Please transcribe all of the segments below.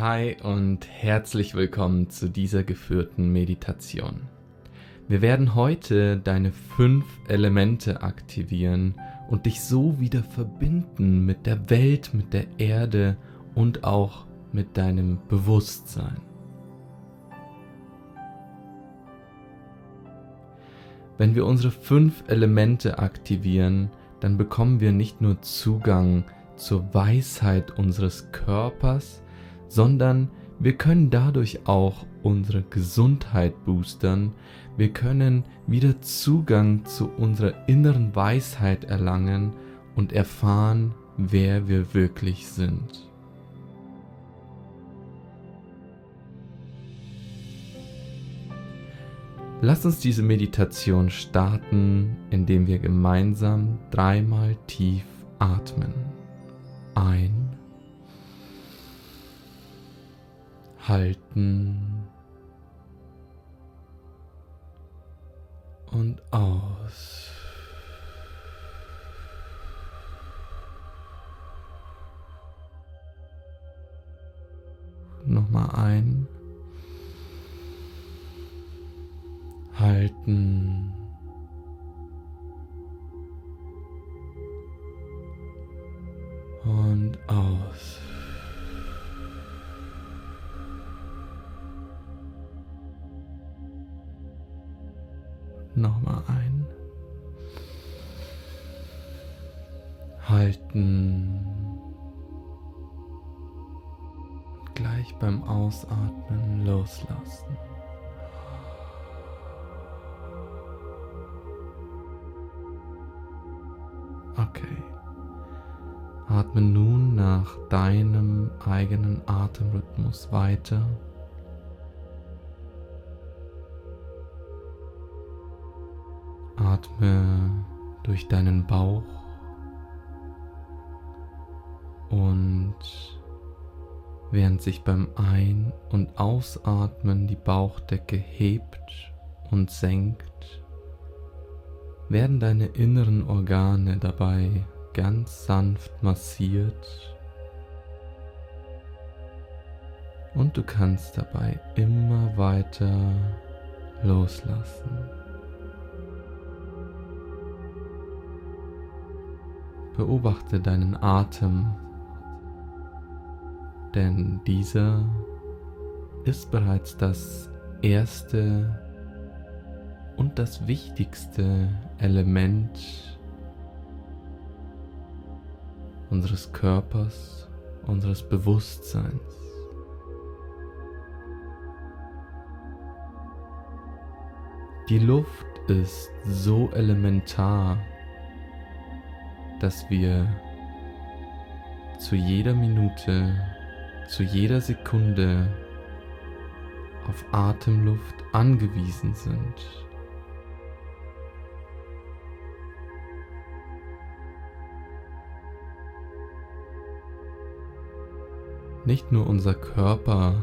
Hi und herzlich willkommen zu dieser geführten Meditation. Wir werden heute deine fünf Elemente aktivieren und dich so wieder verbinden mit der Welt, mit der Erde und auch mit deinem Bewusstsein. Wenn wir unsere fünf Elemente aktivieren, dann bekommen wir nicht nur Zugang zur Weisheit unseres Körpers, sondern wir können dadurch auch unsere Gesundheit boostern, wir können wieder Zugang zu unserer inneren Weisheit erlangen und erfahren, wer wir wirklich sind. Lass uns diese Meditation starten, indem wir gemeinsam dreimal tief atmen. Ein halten und aus. Nochmal ein. Halten. Eigenen Atemrhythmus weiter. Atme durch deinen Bauch und während sich beim Ein- und Ausatmen die Bauchdecke hebt und senkt, werden deine inneren Organe dabei ganz sanft massiert und du kannst dabei immer weiter loslassen. Beobachte deinen Atem, denn dieser ist bereits das erste und das wichtigste Element unseres Körpers, unseres Bewusstseins. Die Luft ist so elementar dass wir zu jeder Minute, zu jeder Sekunde auf Atemluft angewiesen sind. Nicht nur unser Körper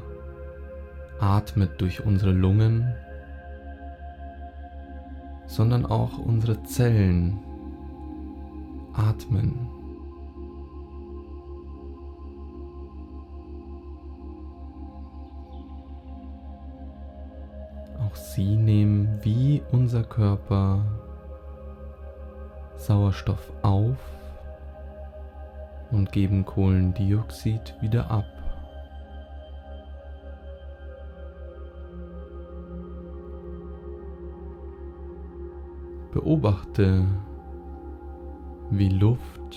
atmet durch unsere Lungen, sondern auch unsere Zellen atmen. Auch sie nehmen wie unser Körper Sauerstoff auf und geben Kohlendioxid wieder ab. Beobachte, wie Luft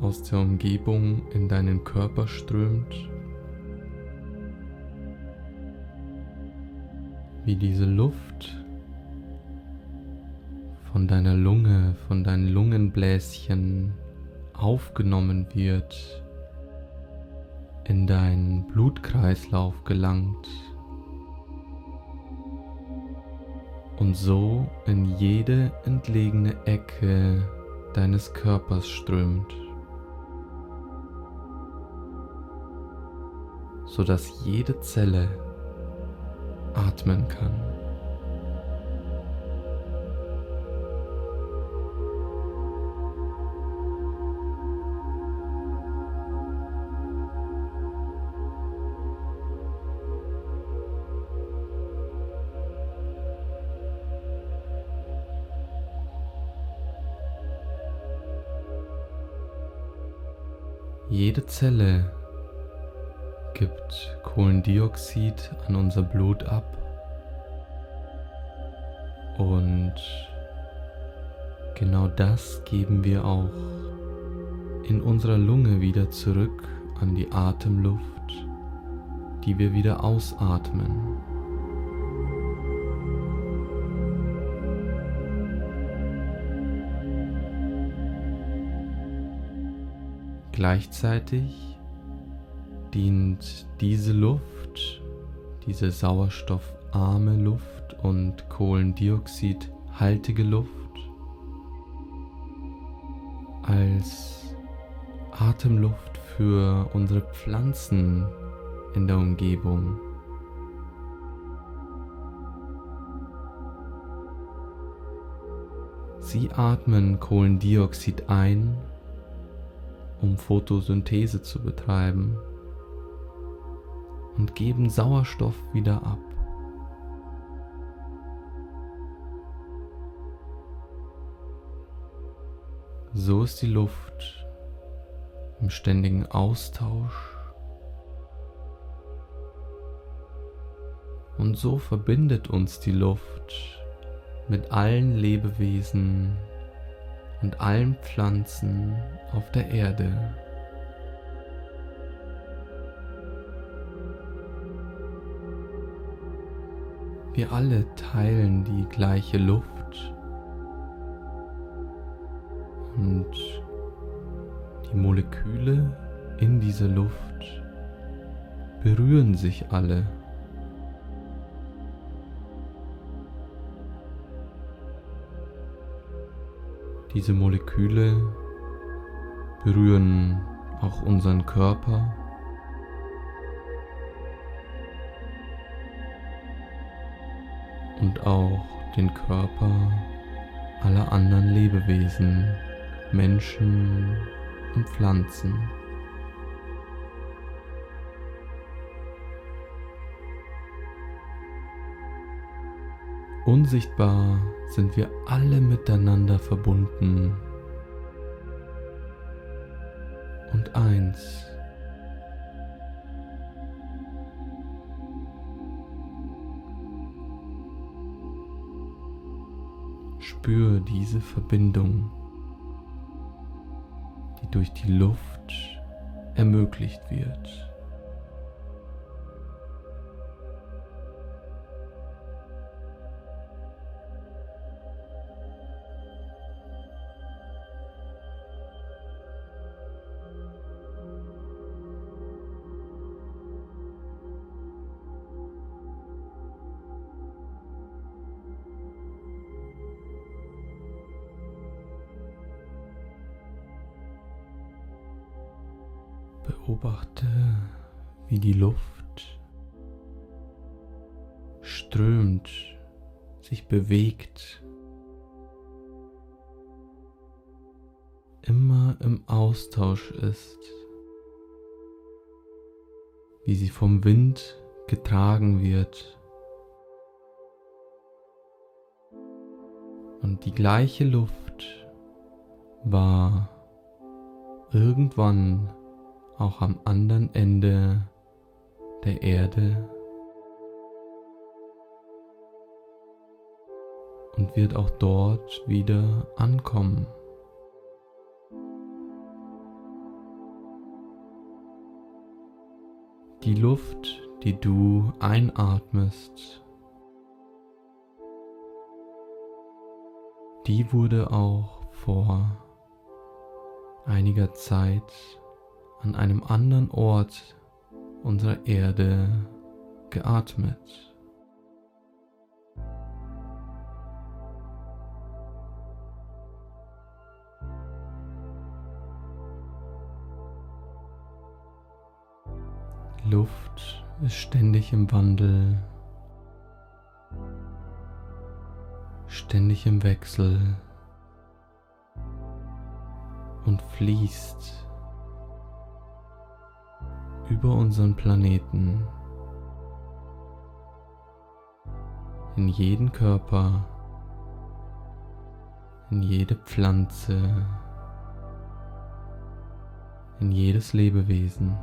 aus der Umgebung in deinen Körper strömt, wie diese Luft von deiner Lunge, von deinen Lungenbläschen aufgenommen wird, in deinen Blutkreislauf gelangt und so in jede entlegene Ecke deines Körpers strömt, sodass jede Zelle atmen kann. Jede Zelle gibt Kohlendioxid an unser Blut ab und genau das geben wir auch in unserer Lunge wieder zurück an die Atemluft, die wir wieder ausatmen. Gleichzeitig dient diese Luft, diese sauerstoffarme Luft und kohlendioxidhaltige Luft als Atemluft für unsere Pflanzen in der Umgebung. Sie atmen Kohlendioxid ein um Photosynthese zu betreiben und geben Sauerstoff wieder ab. So ist die Luft im ständigen Austausch und so verbindet uns die Luft mit allen Lebewesen und allen Pflanzen auf der Erde. Wir alle teilen die gleiche Luft und die Moleküle in dieser Luft berühren sich alle. Diese Moleküle berühren auch unseren Körper. Und auch den Körper aller anderen Lebewesen, Menschen und Pflanzen. Unsichtbar sind wir alle miteinander verbunden und eins. Spür diese Verbindung, die durch die Luft ermöglicht wird. Die Luft strömt, sich bewegt, immer im Austausch ist, wie sie vom Wind getragen wird. Und die gleiche Luft war irgendwann auch am anderen Ende der Erde und wird auch dort wieder ankommen. Die Luft, die du einatmest, die wurde auch vor einiger Zeit an einem anderen Ort unserer Erde geatmet. Luft ist ständig im Wandel, ständig im Wechsel und fließt über unseren Planeten, in jeden Körper, in jede Pflanze, in jedes Lebewesen.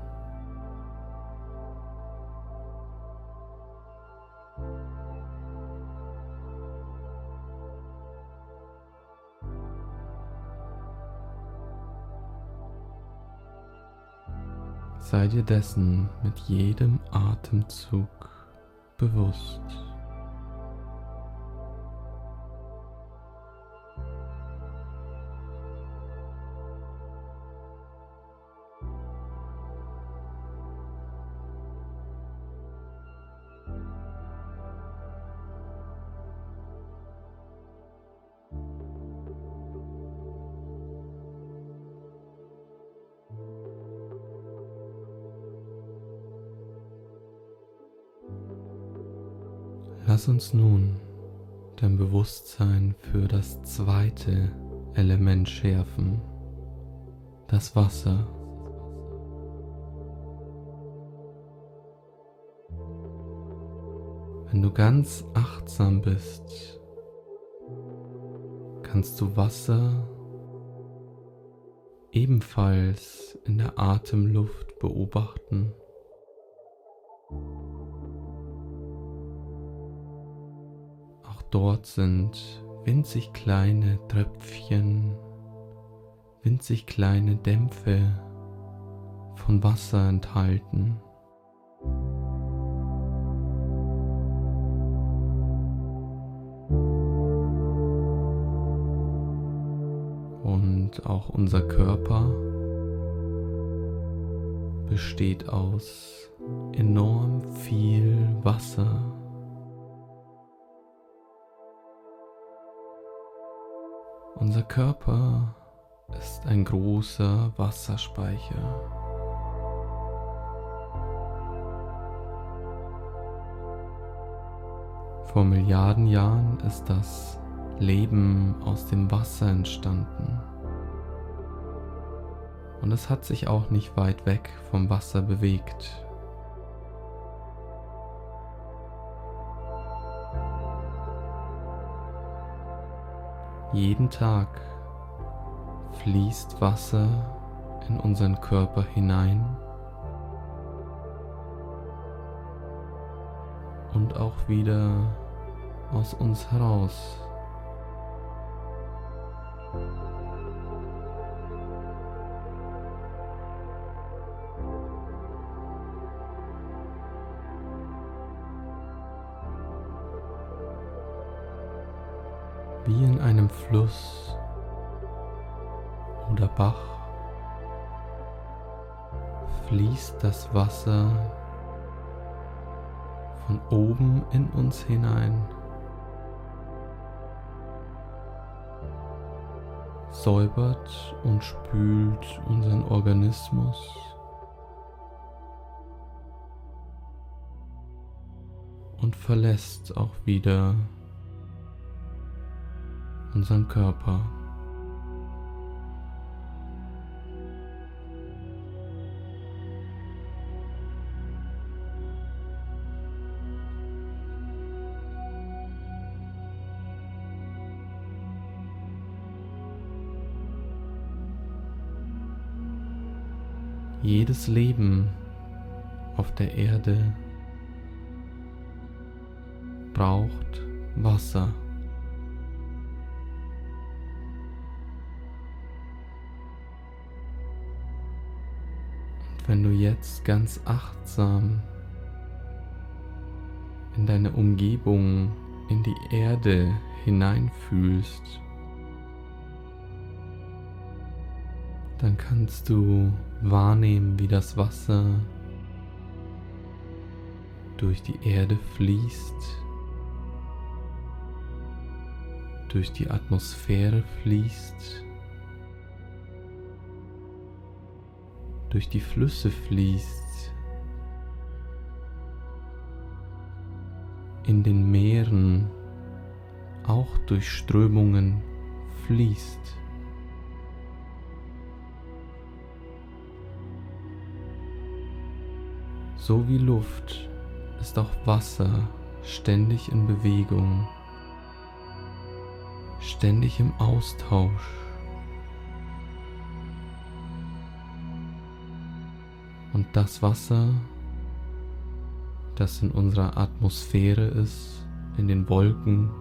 Sei dir dessen mit jedem Atemzug bewusst. Lass uns nun dein Bewusstsein für das zweite Element schärfen, das Wasser. Wenn du ganz achtsam bist, kannst du Wasser ebenfalls in der Atemluft beobachten. Dort sind winzig kleine Tröpfchen, winzig kleine Dämpfe von Wasser enthalten. Und auch unser Körper besteht aus enorm viel Wasser. Unser Körper ist ein großer Wasserspeicher. Vor Milliarden Jahren ist das Leben aus dem Wasser entstanden. Und es hat sich auch nicht weit weg vom Wasser bewegt. Jeden Tag fließt Wasser in unseren Körper hinein und auch wieder aus uns heraus. Das Wasser von oben in uns hinein, säubert und spült unseren Organismus. Und verlässt auch wieder unseren Körper. Jedes Leben auf der Erde braucht Wasser. wenn du jetzt ganz achtsam in deine Umgebung, in die Erde hineinfühlst, dann kannst du wahrnehmen, wie das Wasser durch die Erde fließt, durch die Atmosphäre fließt durch die Flüsse fließt, in den Meeren auch durch Strömungen fließt. So wie Luft ist auch Wasser ständig in Bewegung, ständig im Austausch. Und das Wasser, das in unserer Atmosphäre ist, in den Wolken,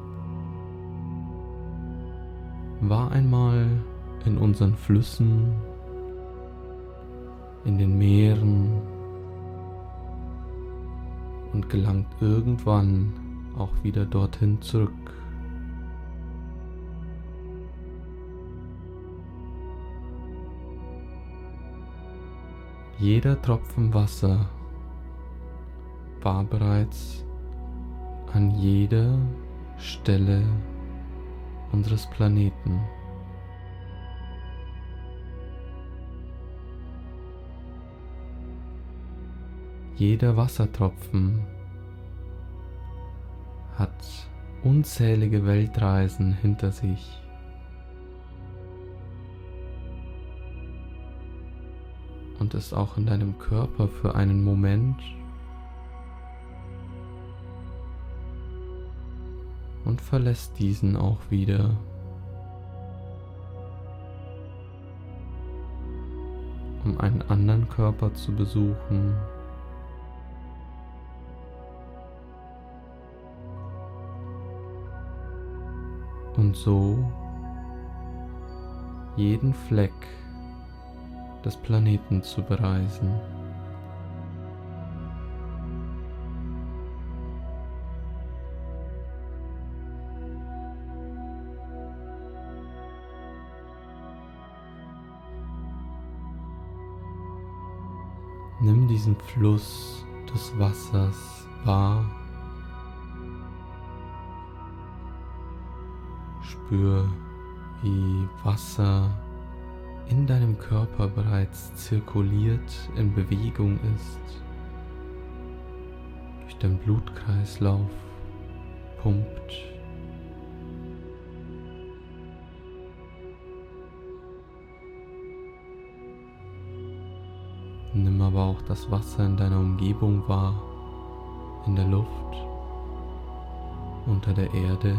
war einmal in unseren Flüssen, in den Meeren und gelangt irgendwann auch wieder dorthin zurück. Jeder Tropfen Wasser war bereits an jeder Stelle unseres Planeten. Jeder Wassertropfen hat unzählige Weltreisen hinter sich. Und ist auch in deinem Körper für einen Moment und verlässt diesen auch wieder. um einen anderen Körper zu besuchen. Und so jeden Fleck des Planeten zu bereisen. Nimm diesen Fluss des Wassers wahr. Spür, wie Wasser in deinem Körper bereits zirkuliert, in Bewegung ist, durch den Blutkreislauf pumpt. Nimm aber auch das Wasser in deiner Umgebung wahr, in der Luft, unter der Erde.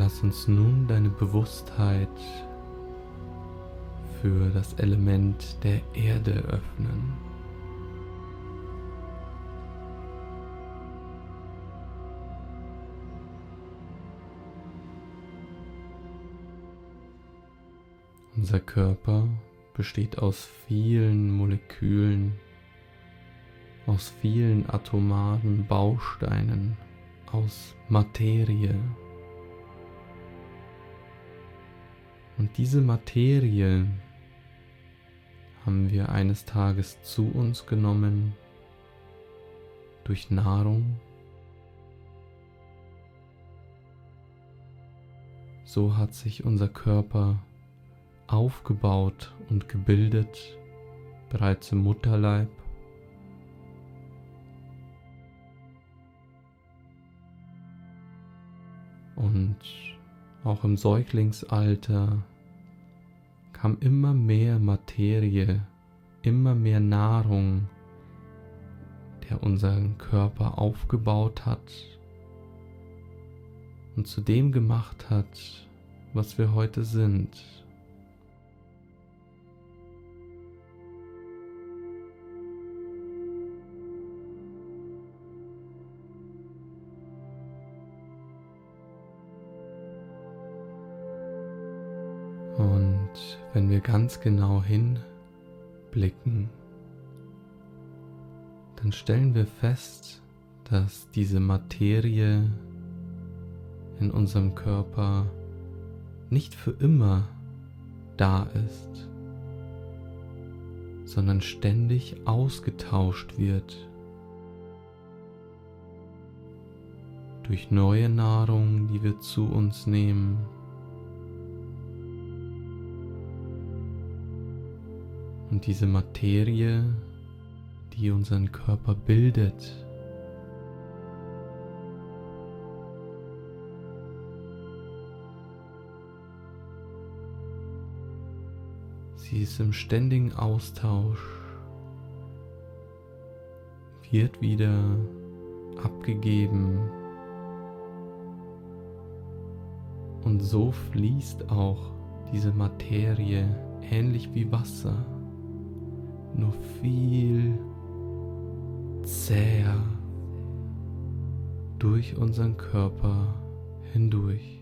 Lass uns nun deine Bewusstheit für das Element der Erde öffnen. Unser Körper besteht aus vielen Molekülen, aus vielen atomaren Bausteinen, aus Materie. Und diese Materie haben wir eines Tages zu uns genommen durch Nahrung. So hat sich unser Körper aufgebaut und gebildet bereits im Mutterleib. Und auch im Säuglingsalter kam immer mehr Materie, immer mehr Nahrung, der unseren Körper aufgebaut hat und zu dem gemacht hat, was wir heute sind. Wenn wir ganz genau hinblicken, dann stellen wir fest, dass diese Materie in unserem Körper nicht für immer da ist, sondern ständig ausgetauscht wird durch neue Nahrung, die wir zu uns nehmen. Und diese Materie, die unseren Körper bildet, Sie ist im ständigen Austausch, wird wieder abgegeben. Und so fließt auch diese Materie ähnlich wie Wasser, nur viel zäher durch unseren Körper hindurch.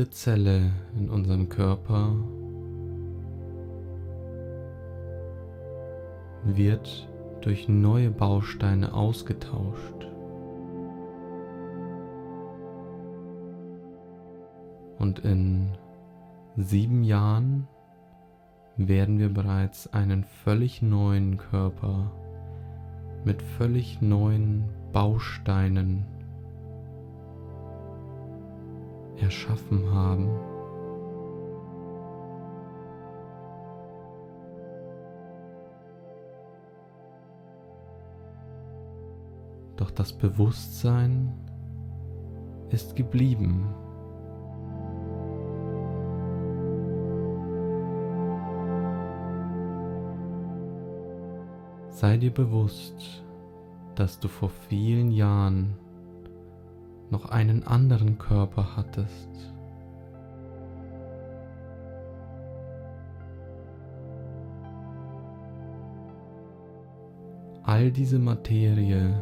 Jede Zelle in unserem Körper wird durch neue Bausteine ausgetauscht. Und in sieben Jahren werden wir bereits einen völlig neuen Körper mit völlig neuen Bausteinen erschaffen haben. Doch das Bewusstsein ist geblieben. Sei dir bewusst, dass du vor vielen Jahren noch einen anderen Körper hattest. All diese Materie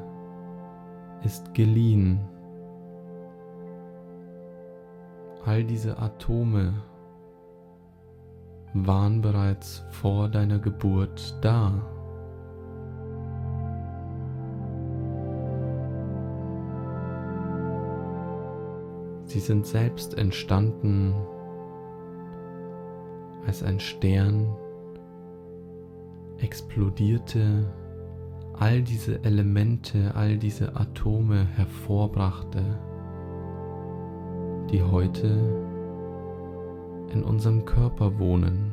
ist geliehen. All diese Atome waren bereits vor deiner Geburt da. Sie sind selbst entstanden, als ein Stern explodierte, all diese Elemente, all diese Atome hervorbrachte, die heute in unserem Körper wohnen.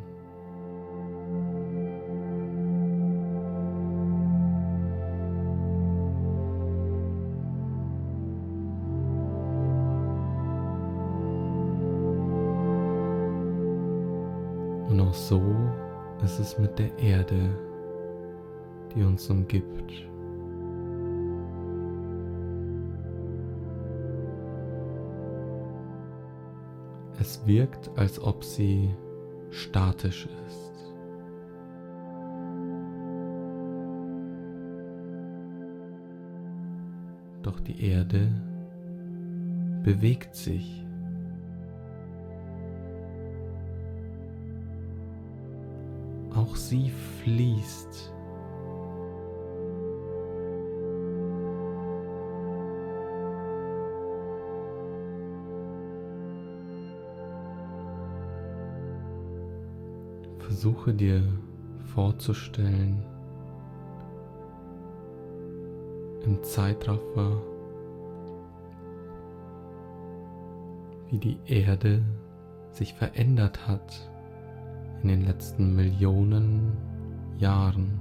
Ist es mit der Erde, die uns umgibt. Es wirkt, als ob sie statisch ist. Doch die Erde bewegt sich. Auch sie fließt. Versuche dir vorzustellen, im Zeitraffer, wie die Erde sich verändert hat in den letzten Millionen Jahren.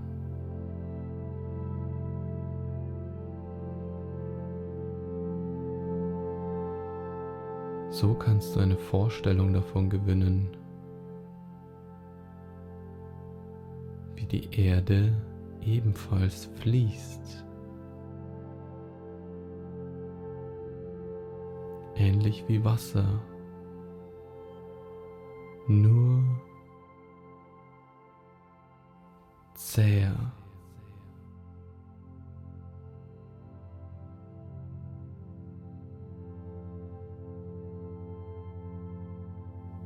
So kannst du eine Vorstellung davon gewinnen, wie die Erde ebenfalls fließt. Ähnlich wie Wasser nur zäher.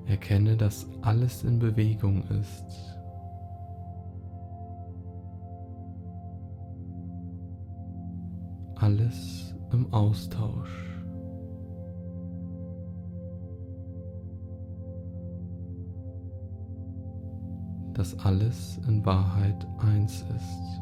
Erkenne, dass alles in Bewegung ist. Alles im Austausch. Dass alles in Wahrheit eins ist.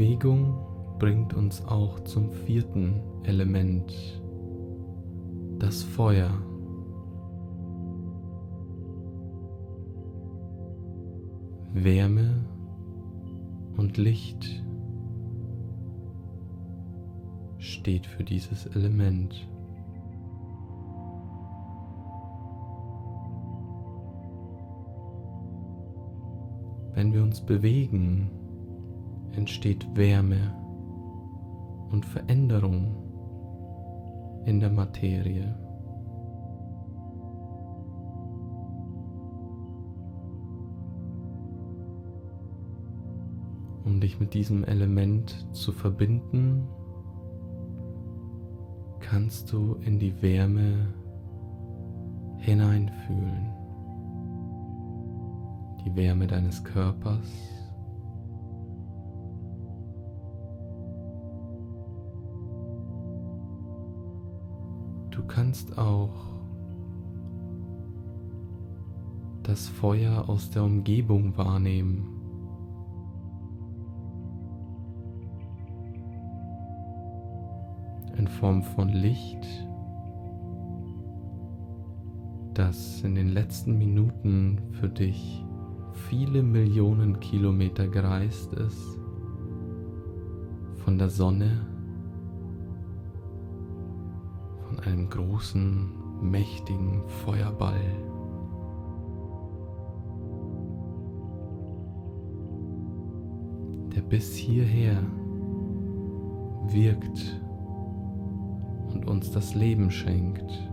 Bewegung bringt uns auch zum vierten Element, das Feuer. Wärme und Licht steht für dieses Element. Wenn wir uns bewegen, entsteht Wärme und Veränderung in der Materie. Um dich mit diesem Element zu verbinden, kannst du in die Wärme hineinfühlen. Die Wärme deines Körpers Du kannst auch das Feuer aus der Umgebung wahrnehmen. In Form von Licht, das in den letzten Minuten für dich viele Millionen Kilometer gereist ist, von der Sonne einem großen, mächtigen Feuerball. der bis hierher wirkt und uns das Leben schenkt.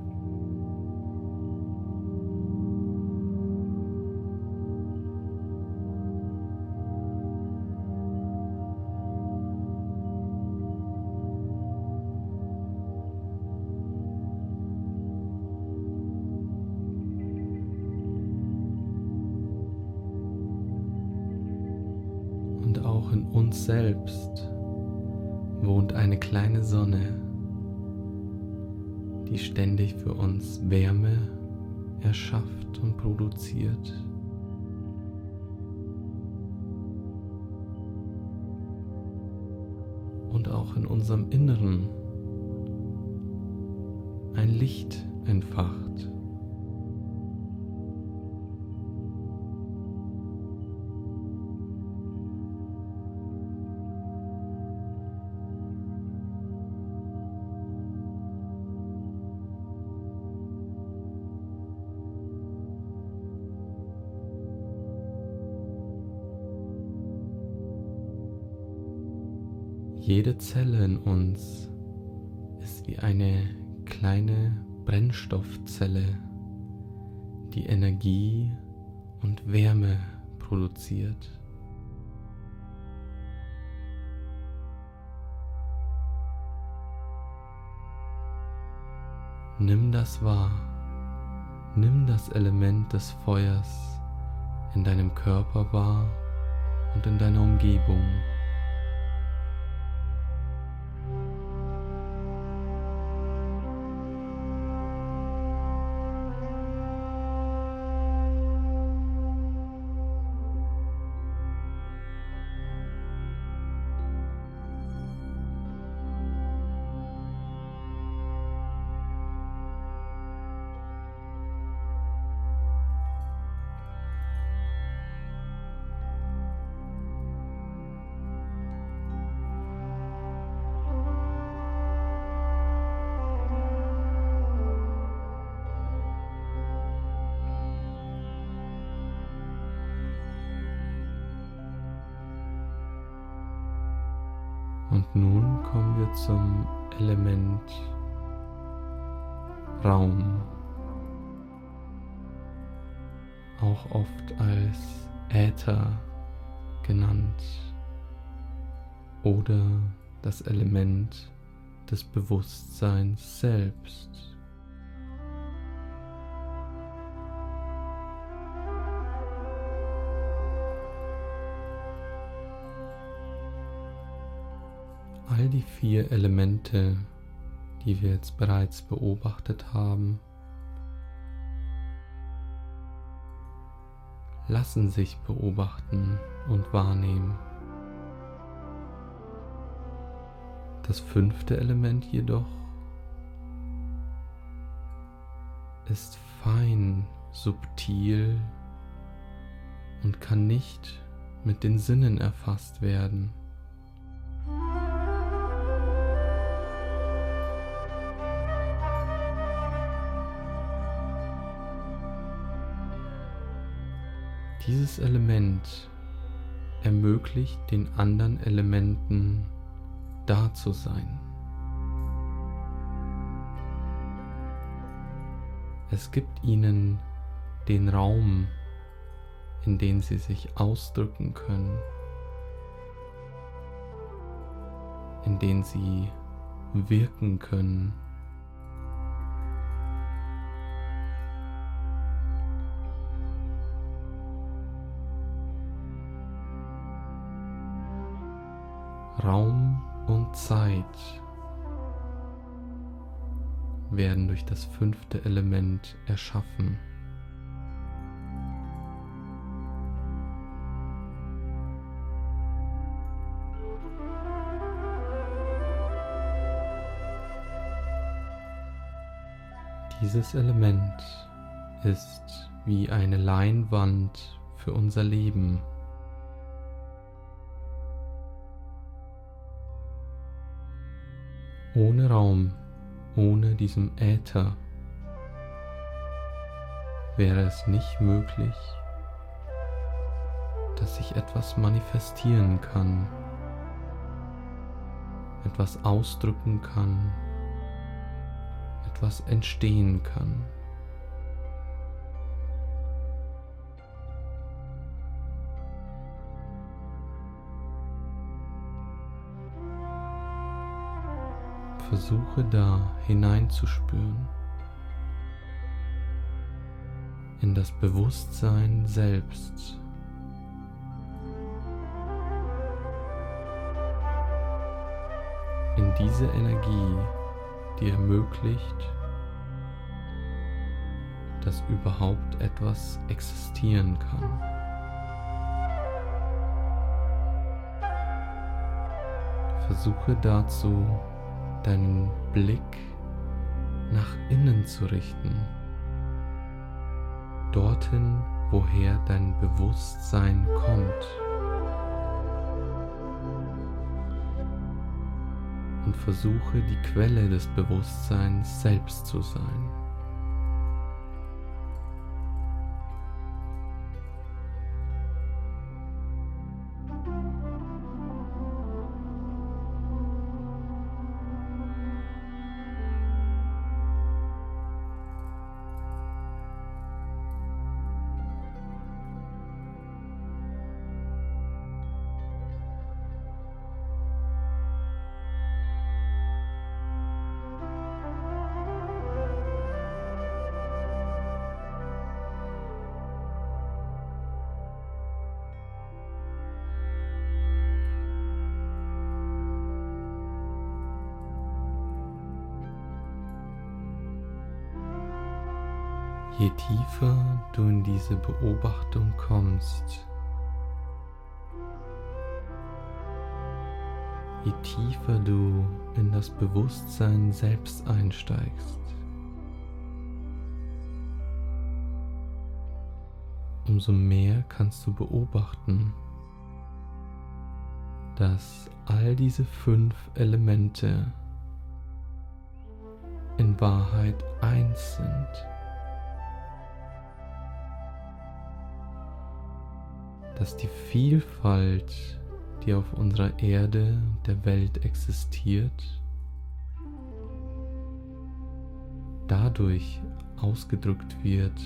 Und auch in unserem Inneren ein Licht entfacht. Zelle in uns ist wie eine kleine Brennstoffzelle, die Energie und Wärme produziert. Nimm das wahr. Nimm das Element des Feuers in deinem Körper wahr und in deiner Umgebung. Und nun kommen wir zum Element Raum, auch oft als Äther genannt oder das Element des Bewusstseins selbst. Die vier Elemente, die wir jetzt bereits beobachtet haben, lassen sich beobachten und wahrnehmen. Das fünfte Element jedoch ist fein, subtil und kann nicht mit den Sinnen erfasst werden. Dieses Element ermöglicht den anderen Elementen da zu sein. Es gibt ihnen den Raum, in dem sie sich ausdrücken können, in dem sie wirken können. Raum und Zeit werden durch das fünfte Element erschaffen. Dieses Element ist wie eine Leinwand für unser Leben. Ohne Raum, ohne diesem Äther wäre es nicht möglich, dass sich etwas manifestieren kann, etwas ausdrücken kann, etwas entstehen kann. Versuche da hineinzuspüren in das Bewusstsein selbst. In diese Energie, die ermöglicht, dass überhaupt etwas existieren kann. Versuche dazu deinen Blick nach innen zu richten, dorthin, woher dein Bewusstsein kommt. Und versuche die Quelle des Bewusstseins selbst zu sein. Du in diese Beobachtung kommst, je tiefer du in das Bewusstsein selbst einsteigst, umso mehr kannst du beobachten, dass all diese fünf Elemente in Wahrheit eins sind. Dass die Vielfalt die auf unserer Erde, der Welt existiert, dadurch ausgedrückt wird,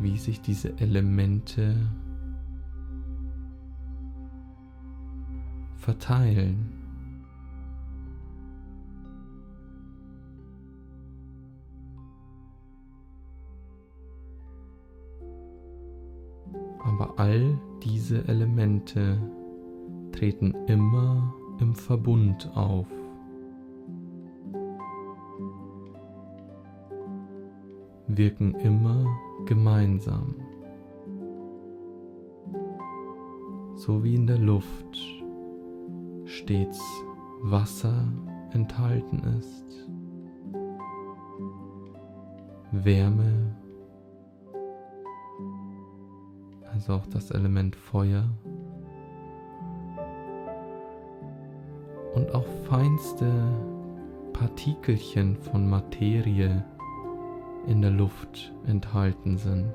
wie sich diese Elemente verteilen. Aber all diese Elemente treten immer im Verbund auf. wirken immer gemeinsam. So wie in der Luft stets Wasser enthalten ist, Wärme, also auch das Element Feuer und auch feinste Partikelchen von Materie in der Luft enthalten sind.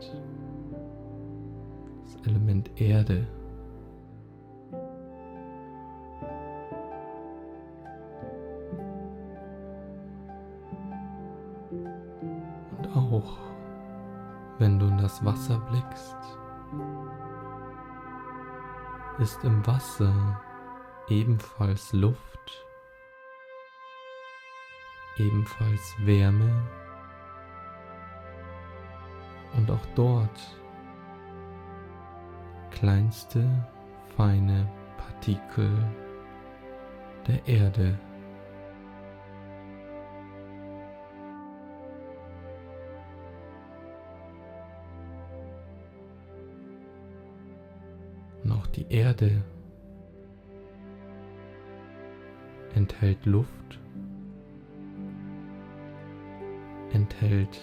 Das Element Erde. Ist im Wasser ebenfalls Luft, ebenfalls Wärme und auch dort kleinste feine Partikel der Erde. Die Erde enthält Luft, enthält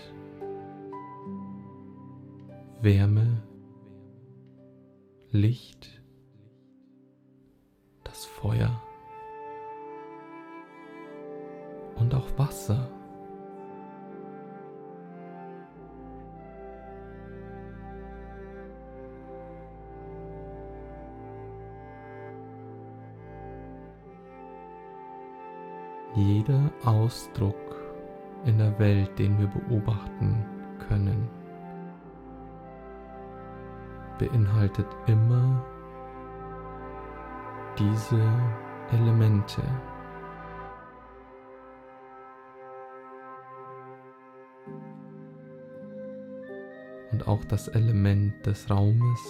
Wärme, Licht, das Feuer und auch Wasser. Jeder Ausdruck in der Welt, den wir beobachten können, beinhaltet immer diese Elemente. Und auch das Element des Raumes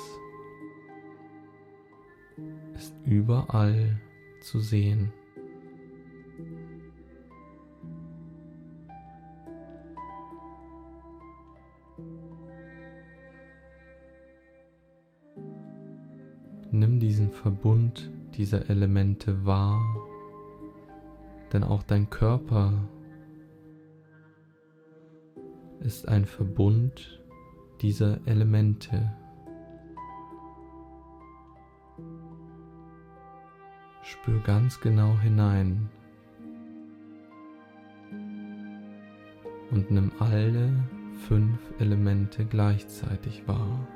ist überall zu sehen. Verbund dieser Elemente wahr, denn auch dein Körper ist ein Verbund dieser Elemente. Spür ganz genau hinein und nimm alle fünf Elemente gleichzeitig wahr.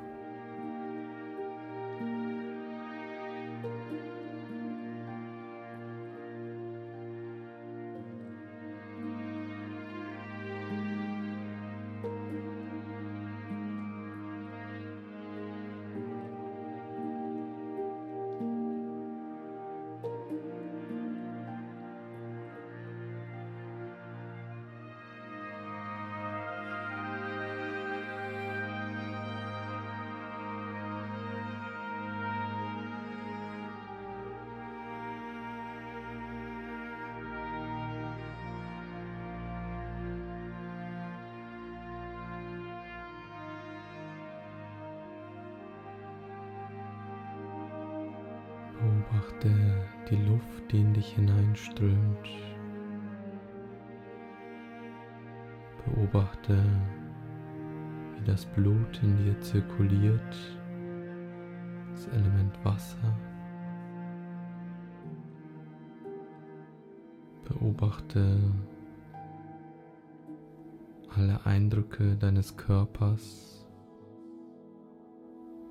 Beobachte die Luft, die in dich hineinströmt. Beobachte, wie das Blut in dir zirkuliert, das Element Wasser. Beobachte alle Eindrücke deines Körpers,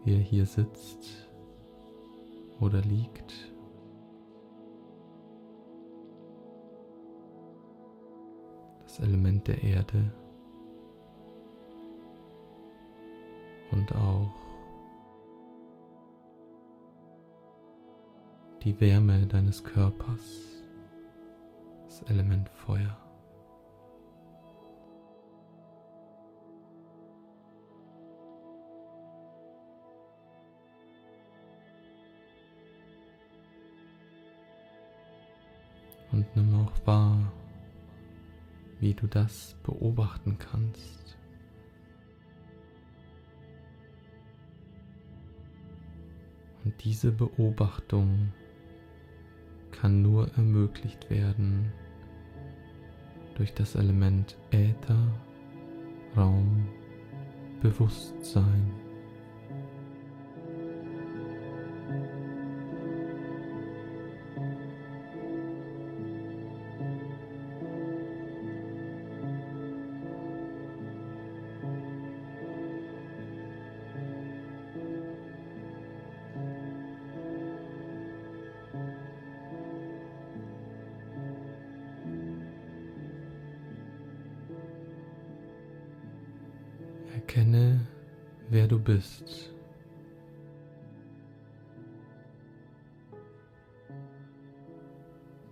wie er hier sitzt oder liegt. Das Element der Erde und auch die Wärme deines Körpers, das Element Feuer. Und nimm auch wahr, wie du das beobachten kannst. Und diese Beobachtung kann nur ermöglicht werden durch das Element Äther, Raum, Bewusstsein. Bist.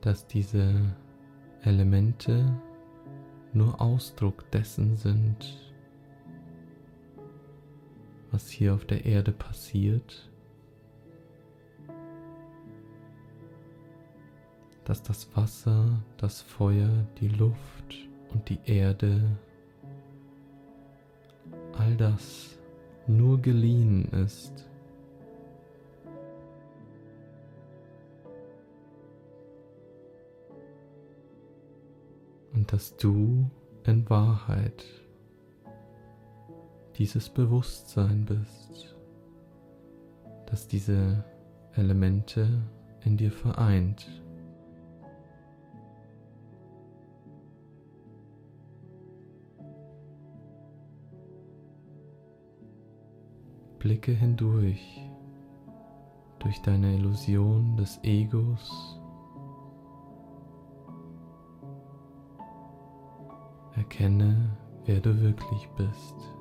Dass diese Elemente nur Ausdruck dessen sind, was hier auf der Erde passiert, dass das Wasser, das Feuer, die Luft und die Erde all das nur geliehen ist. Und dass du in Wahrheit dieses Bewusstsein bist, das diese Elemente in dir vereint. Blicke hindurch, durch deine Illusion des Egos. Erkenne, wer du wirklich bist.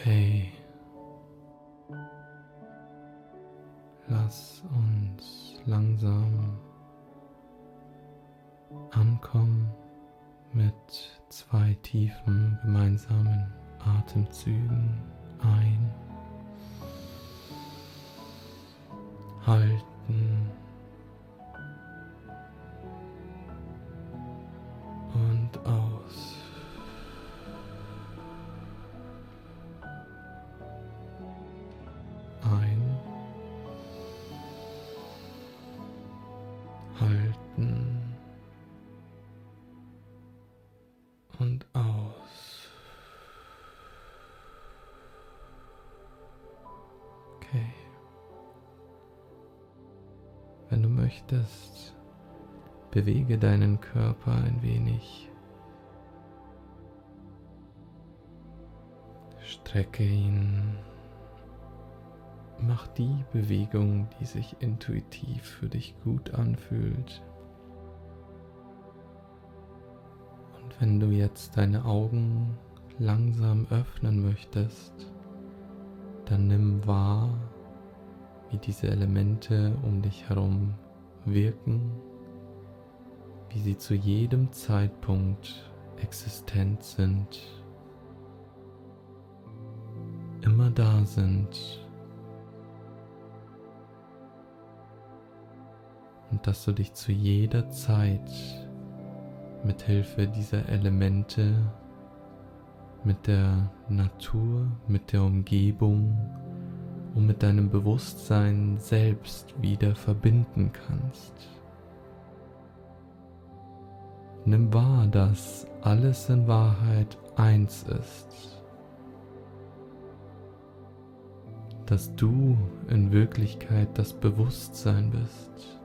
Okay. Lass uns langsam ankommen mit zwei tiefen gemeinsamen Atemzügen möchtest, bewege deinen Körper ein wenig. Strecke ihn. Mach die Bewegung, die sich intuitiv für dich gut anfühlt. Und wenn du jetzt deine Augen langsam öffnen möchtest, dann nimm wahr, wie diese Elemente um dich herum wirken, wie sie zu jedem Zeitpunkt existent sind, immer da sind. Und dass du dich zu jeder Zeit mit Hilfe dieser Elemente mit der Natur, mit der Umgebung und mit deinem Bewusstsein selbst wieder verbinden kannst. Nimm wahr, dass alles in Wahrheit eins ist, dass du in Wirklichkeit das Bewusstsein bist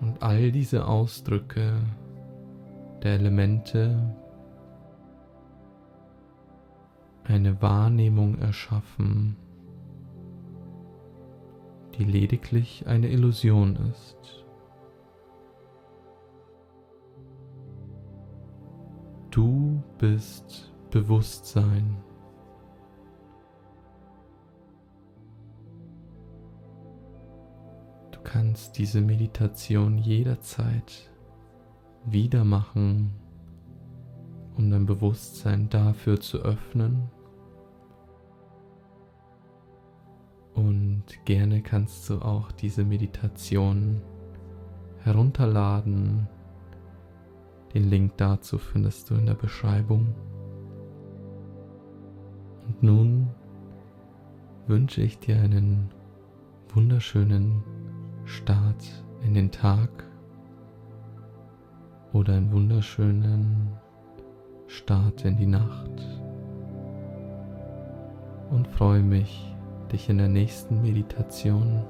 und all diese Ausdrücke der Elemente eine Wahrnehmung erschaffen, die lediglich eine Illusion ist. Du bist Bewusstsein. Du kannst diese Meditation jederzeit wieder machen, um dein Bewusstsein dafür zu öffnen Und gerne kannst du auch diese Meditation herunterladen. Den Link dazu findest du in der Beschreibung. Und nun wünsche ich dir einen wunderschönen Start in den Tag oder einen wunderschönen Start in die Nacht und freue mich, dich in der nächsten Meditation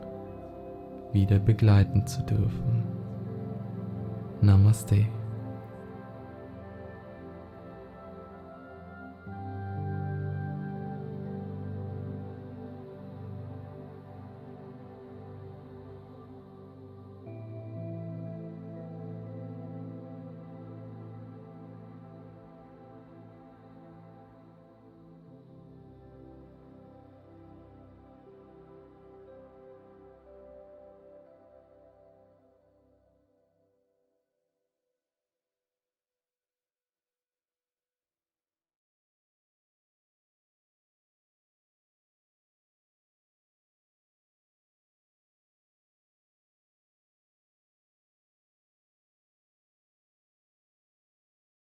wieder begleiten zu dürfen. Namaste.